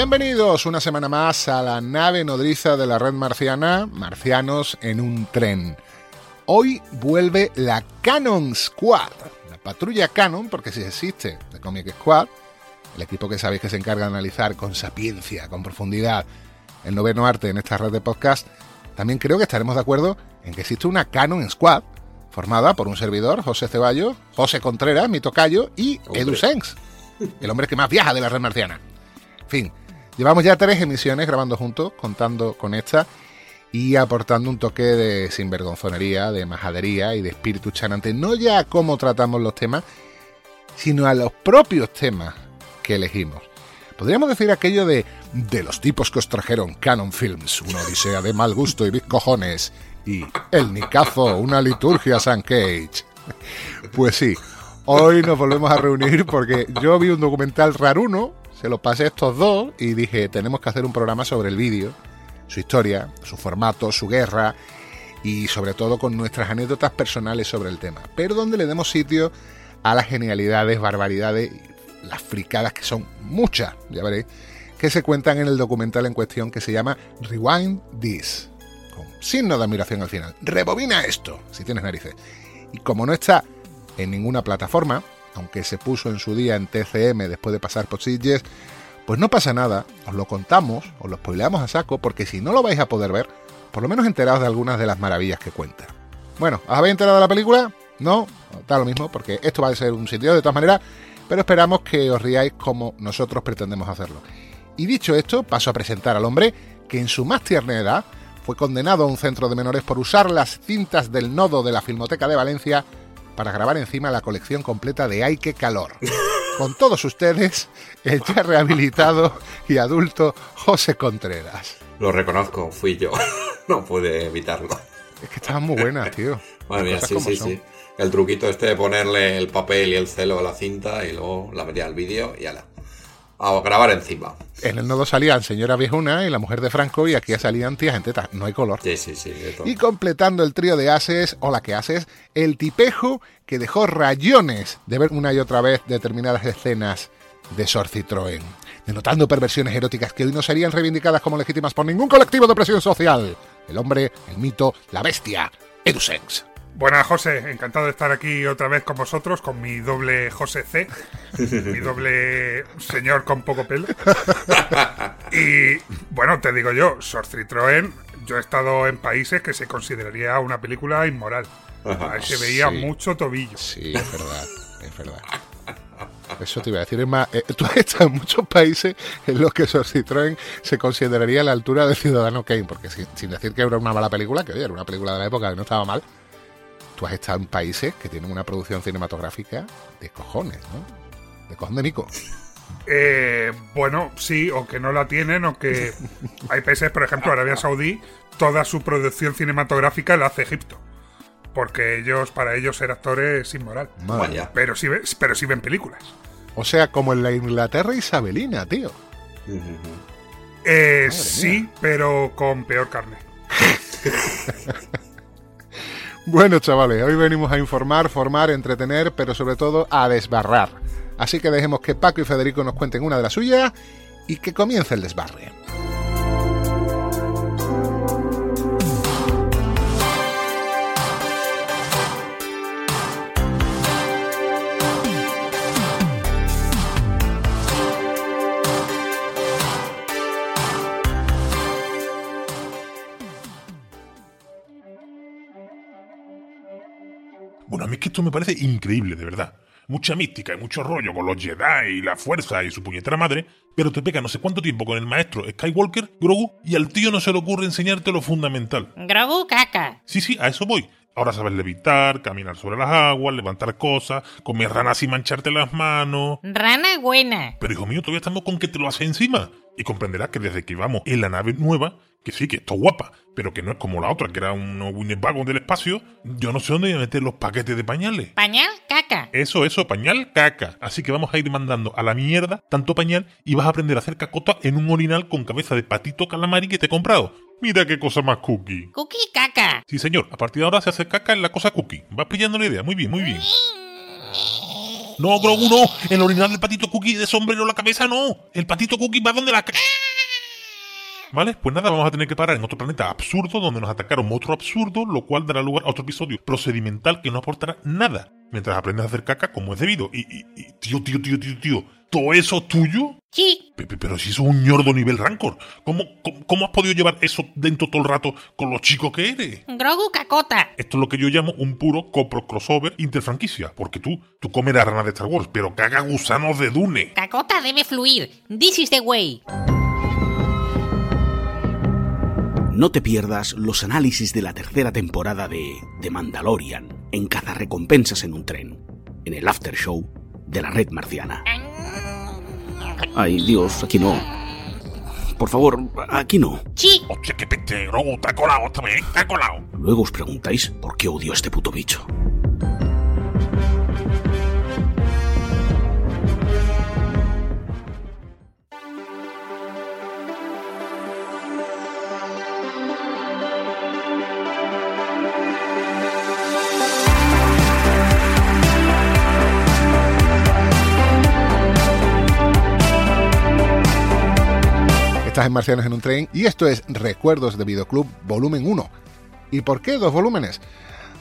Bienvenidos una semana más a la nave nodriza de la red marciana, Marcianos en un tren. Hoy vuelve la Canon Squad, la patrulla Canon, porque si existe de Comic Squad, el equipo que sabéis que se encarga de analizar con sapiencia, con profundidad, el noveno arte en esta red de podcast, también creo que estaremos de acuerdo en que existe una Canon Squad, formada por un servidor, José Ceballos, José Contreras, mi tocayo, y Edu Sens, el hombre que más viaja de la red marciana. En fin, llevamos ya tres emisiones grabando juntos, contando con esta y aportando un toque de sinvergonzonería, de majadería y de espíritu chanante, no ya a cómo tratamos los temas, sino a los propios temas que elegimos. Podríamos decir aquello de de los tipos que os trajeron Canon Films, una odisea de mal gusto y big cojones, y El Nicazo, una liturgia San Cage. Pues sí, hoy nos volvemos a reunir porque yo vi un documental raruno, se lo pasé a estos dos y dije, tenemos que hacer un programa sobre el vídeo, su historia, su formato, su guerra y sobre todo con nuestras anécdotas personales sobre el tema, pero donde le demos sitio a las genialidades, barbaridades, las fricadas que son muchas, ya veréis, que se cuentan en el documental en cuestión que se llama Rewind This, con signo de admiración al final. Rebobina esto, si tienes narices. Y como no está en ninguna plataforma, aunque se puso en su día en TCM después de pasar por Sitges, pues no pasa nada, os lo contamos, os lo spoileamos a saco, porque si no lo vais a poder ver, por lo menos enteraos de algunas de las maravillas que cuenta. Bueno, ¿os habéis enterado de la película? No, da lo mismo, porque esto va a ser un sitio de todas maneras, pero esperamos que os riáis como nosotros pretendemos hacerlo. Y dicho esto, paso a presentar al hombre que en su más tierna edad fue condenado a un centro de menores por usar las cintas del nodo de la Filmoteca de Valencia para grabar encima la colección completa de Ay qué calor. Con todos ustedes, el ya rehabilitado y adulto José Contreras. Lo reconozco, fui yo. no pude evitarlo. Es que estaban muy buenas, tío. Madre mía, sí, sí, sí. El truquito este de ponerle el papel y el celo a la cinta y luego la metía al vídeo y ala. A grabar encima. En el nodo salían señora viejuna y la mujer de Franco y aquí salían tías en tetas. No hay color. Sí, sí, sí. Y completando el trío de ases, hola que haces, el tipejo que dejó rayones de ver una y otra vez determinadas escenas de Sor Citroën, denotando perversiones eróticas que hoy no serían reivindicadas como legítimas por ningún colectivo de presión social. El hombre, el mito, la bestia, Edusex. Buenas, José. Encantado de estar aquí otra vez con vosotros, con mi doble José C, mi doble señor con poco pelo. Y bueno, te digo yo, Sor Citroën, yo he estado en países que se consideraría una película inmoral. Se veía Sí. mucho tobillo. Sí, es verdad, es verdad. Eso te iba a decir, es más, eh, tú has estado en muchos países en los que Sor Citroën se consideraría a la altura de Ciudadano Kane, porque sin, sin decir que era una mala película, que oye, era una película de la época que no estaba mal, tú has estado en países que tienen una producción cinematográfica de cojones, ¿no? De cojones de Nico. Eh, bueno, sí, o que no la tienen, o que hay países, por ejemplo, Arabia Saudí, toda su producción cinematográfica la hace Egipto. Porque ellos, para ellos, ser actores es inmoral. Madre. Pero sí, pero sí ven películas. O sea, como en la Inglaterra isabelina, tío. Eh, sí, pero con peor carne. Bueno, chavales, hoy venimos a informar, formar, entretener, pero sobre todo a desbarrar. Así que dejemos que Paco y Federico nos cuenten una de las suyas y que comience el desbarre. Mí es que esto me parece increíble, de verdad. Mucha mística y mucho rollo con los Jedi y la fuerza y su puñetera madre, pero te pega no sé cuánto tiempo con el maestro Skywalker, Grogu, y al tío no se le ocurre enseñarte lo fundamental. Grogu caca. Sí, sí, a eso voy. Ahora sabes levitar, caminar sobre las aguas, levantar cosas, comer ranas y mancharte las manos. Rana buena. Pero hijo mío, todavía estamos con que te lo hace encima. Y comprenderás que desde que íbamos en la nave nueva, que sí, que está guapa, pero que no es como la otra, que era un Winnebago del espacio, yo no sé dónde voy a meter los paquetes de pañales. Pañal caca. Eso, eso, pañal, caca. Así que vamos a ir mandando a la mierda tanto pañal y vas a aprender a hacer cacota en un orinal con cabeza de patito calamari que te he comprado. Mira qué cosa más cookie. Cookie caca. Sí, señor, a partir de ahora se hace caca en la cosa cookie. Vas pillando la idea, muy bien, muy bien. No, Grogu, no. El orinal del patito cookie de sombrero en la cabeza, no. El patito cookie va donde la... ¿Vale? Pues nada, vamos a tener que parar en otro planeta absurdo donde nos atacaron monstruos absurdos, lo cual dará lugar a otro episodio procedimental que no aportará nada mientras aprendes a hacer caca como es debido. Y- y- tío, tío, tío, tío, tío, ¿todo eso es tuyo? Sí. Pe- pe- Pero si eso es un ñordo nivel rancor, ¿cómo, cómo, cómo has podido llevar eso dentro todo el rato con lo chico que eres? Grogu cacota. Esto es lo que yo llamo un puro copro crossover interfranquicia, porque tú, tú comes la rana de Star Wars, pero caga gusanos de Dune. Cacota debe fluir. This is the way. No te pierdas los análisis de la tercera temporada de The Mandalorian en Cazarrecompensas en un tren, en el after show de la red marciana. Ay, Dios, aquí no. Por favor, aquí no. Sí. Hostia, qué te ha colado esta vez, te ha colado. Luego os preguntáis por qué odio a este puto bicho. En Marcianos en un tren y esto es Recuerdos de Videoclub Volumen 1. ¿Y por qué dos volúmenes?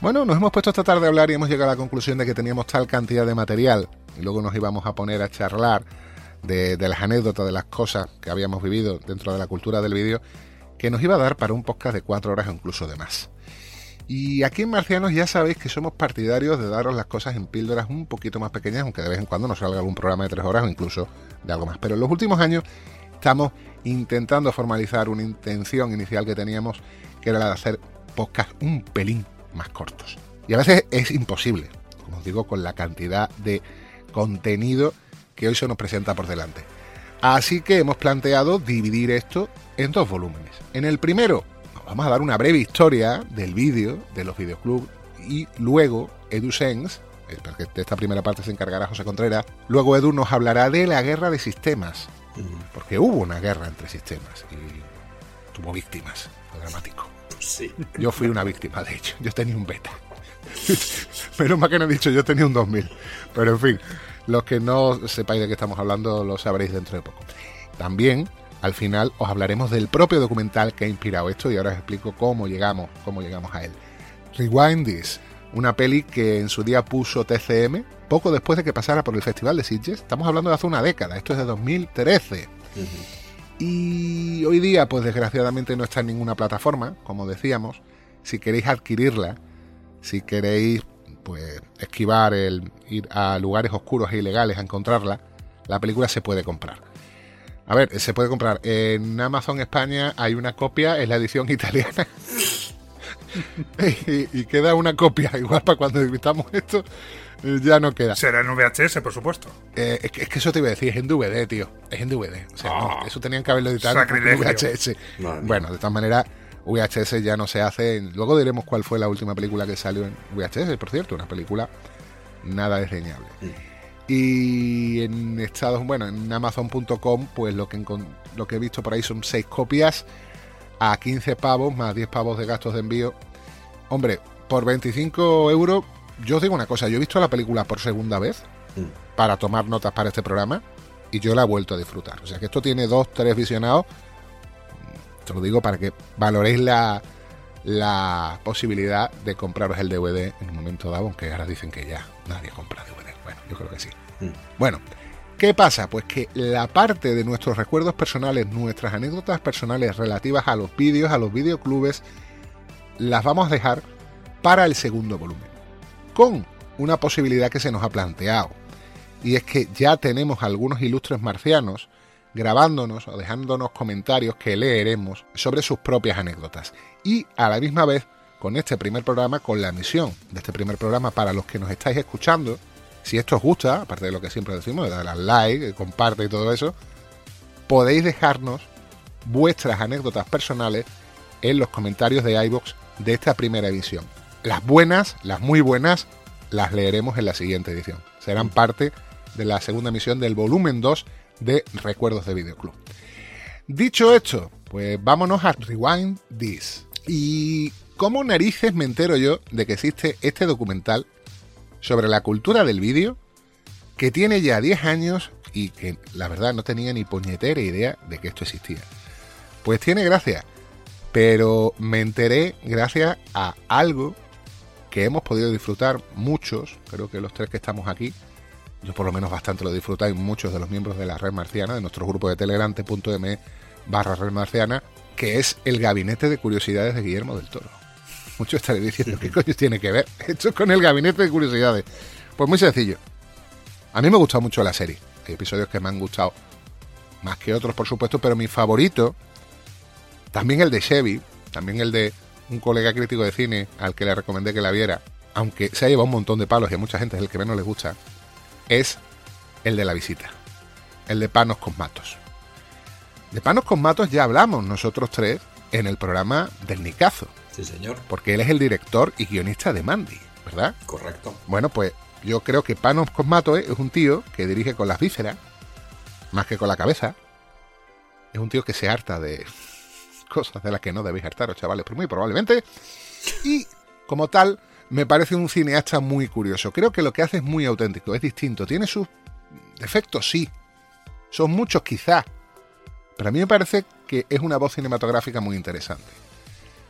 Bueno, nos hemos puesto esta tarde a hablar y hemos llegado a la conclusión de que teníamos tal cantidad de material y luego nos íbamos a poner a charlar de, de las anécdotas, de las cosas que habíamos vivido dentro de la cultura del vídeo, que nos iba a dar para un podcast de cuatro horas o incluso de más. Y aquí en Marcianos ya sabéis que somos partidarios de daros las cosas en píldoras un poquito más pequeñas, aunque de vez en cuando nos salga algún programa de tres horas o incluso de algo más. Pero en los últimos años estamos intentando formalizar una intención inicial que teníamos, que era la de hacer podcasts un pelín más cortos. Y a veces es imposible, como os digo, con la cantidad de contenido que hoy se nos presenta por delante. Así que hemos planteado dividir esto en dos volúmenes. En el primero nos vamos a dar una breve historia del vídeo, de los videoclubs, y luego EduSense, de esta primera parte se encargará José Contreras, luego Edu nos hablará de la guerra de sistemas, porque hubo una guerra entre sistemas y tuvo víctimas, fue dramático. Sí. Yo fui una víctima, de hecho. Yo tenía un beta. Menos mal que no he dicho, yo tenía un 2000. Pero en fin, los que no sepáis de qué estamos hablando lo sabréis dentro de poco. También, al final, os hablaremos del propio documental que ha inspirado esto y ahora os explico cómo llegamos, cómo llegamos a él. Rewind This, una peli que en su día puso TCM poco después de que pasara por el Festival de Sitges. Estamos hablando de hace una década, esto es de 2013. Y hoy día, pues desgraciadamente no está en ninguna plataforma, como decíamos. Si queréis adquirirla, si queréis pues esquivar el ir a lugares oscuros e ilegales a encontrarla, la película se puede comprar. A ver, se puede comprar. En Amazon España hay una copia, es la edición italiana. y, y queda una copia, igual para cuando invitamos esto, eh, ya no queda. Será en VHS, por supuesto. Eh, es, que, es que eso te iba a decir, es en DVD, tío. Es en DVD. O sea, no, Ah. eso tenían que haberlo editado en Sacrilegio. VHS. Madre mía. Bueno, de todas maneras, VHS ya no se hace. Luego diremos cuál fue la última película que salió en VHS, por cierto, una película nada desdeñable. Y en Estados, bueno, en Amazon.com, pues lo que, lo que he visto por ahí son 6 copias a 15 pavos más 10 pavos de gastos de envío. Hombre, por 25 euros, yo os digo una cosa, yo he visto la película por segunda vez Mm. para tomar notas para este programa y yo la he vuelto a disfrutar. O sea que esto tiene dos, tres visionados. Te lo digo para que valoréis la, la posibilidad de compraros el DVD en un momento dado, aunque ahora dicen que ya nadie compra DVD. Bueno, yo creo que sí. Mm. Bueno, ¿qué pasa? Pues que la parte de nuestros recuerdos personales, nuestras anécdotas personales relativas a los vídeos, a los videoclubes, las vamos a dejar para el segundo volumen. con una posibilidad que se nos ha planteado. Y es que ya tenemos algunos ilustres marcianos grabándonos o dejándonos comentarios que leeremos sobre sus propias anécdotas. Y a la misma vez, con este primer programa, con la misión de este primer programa para los que nos estáis escuchando, si esto os gusta, aparte de lo que siempre decimos, de al like, comparte y todo eso, podéis dejarnos vuestras anécdotas personales en los comentarios de iBox de esta primera edición. Las buenas, las muy buenas, las leeremos en la siguiente edición. Serán parte de la segunda emisión del volumen 2 de Recuerdos de Videoclub. Dicho esto, pues vámonos a Rewind This. ¿Y cómo narices me entero yo de que existe este documental sobre la cultura del vídeo que tiene ya 10 años y que la verdad no tenía ni puñetera idea de que esto existía? Pues tiene gracia, pero me enteré gracias a algo que hemos podido disfrutar muchos, creo que los tres que estamos aquí, yo por lo menos bastante lo disfrutáis muchos de los miembros de la red marciana, de nuestro grupo de telegram t.m barra red marciana, que es el gabinete de curiosidades de Guillermo del Toro. Muchos estaréis diciendo, ¿qué coño tiene que ver esto con el gabinete de curiosidades? Pues muy sencillo. A mí me ha gustado mucho la serie. Hay episodios que me han gustado más que otros, por supuesto, pero mi favorito, también el de Chevy, también el de un colega crítico de cine al que le recomendé que la viera, aunque se ha llevado un montón de palos y a mucha gente es el que menos les gusta, es el de la visita, el de Panos con Matos. De Panos con Matos ya hablamos nosotros tres en el programa del Nicazo. Sí, señor. Porque él es el director y guionista de Mandy, ¿verdad? Correcto. Bueno, pues yo creo que Panos con Matos es un tío que dirige con las vísceras, más que con la cabeza. Es un tío que se harta de cosas de las que no debéis hartaros, chavales, pero muy probablemente. Y como tal, me parece un cineasta muy curioso. Creo que lo que hace es muy auténtico, es distinto. Tiene sus defectos, sí. Son muchos quizás. Pero a mí me parece que es una voz cinematográfica muy interesante.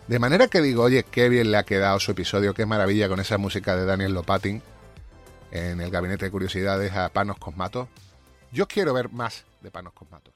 De manera que digo, oye, qué bien le ha quedado su episodio, qué maravilla con esa música de Daniel Lopatin en el Gabinete de Curiosidades a Panos Cosmatos. Yo quiero ver más de Panos Cosmatos.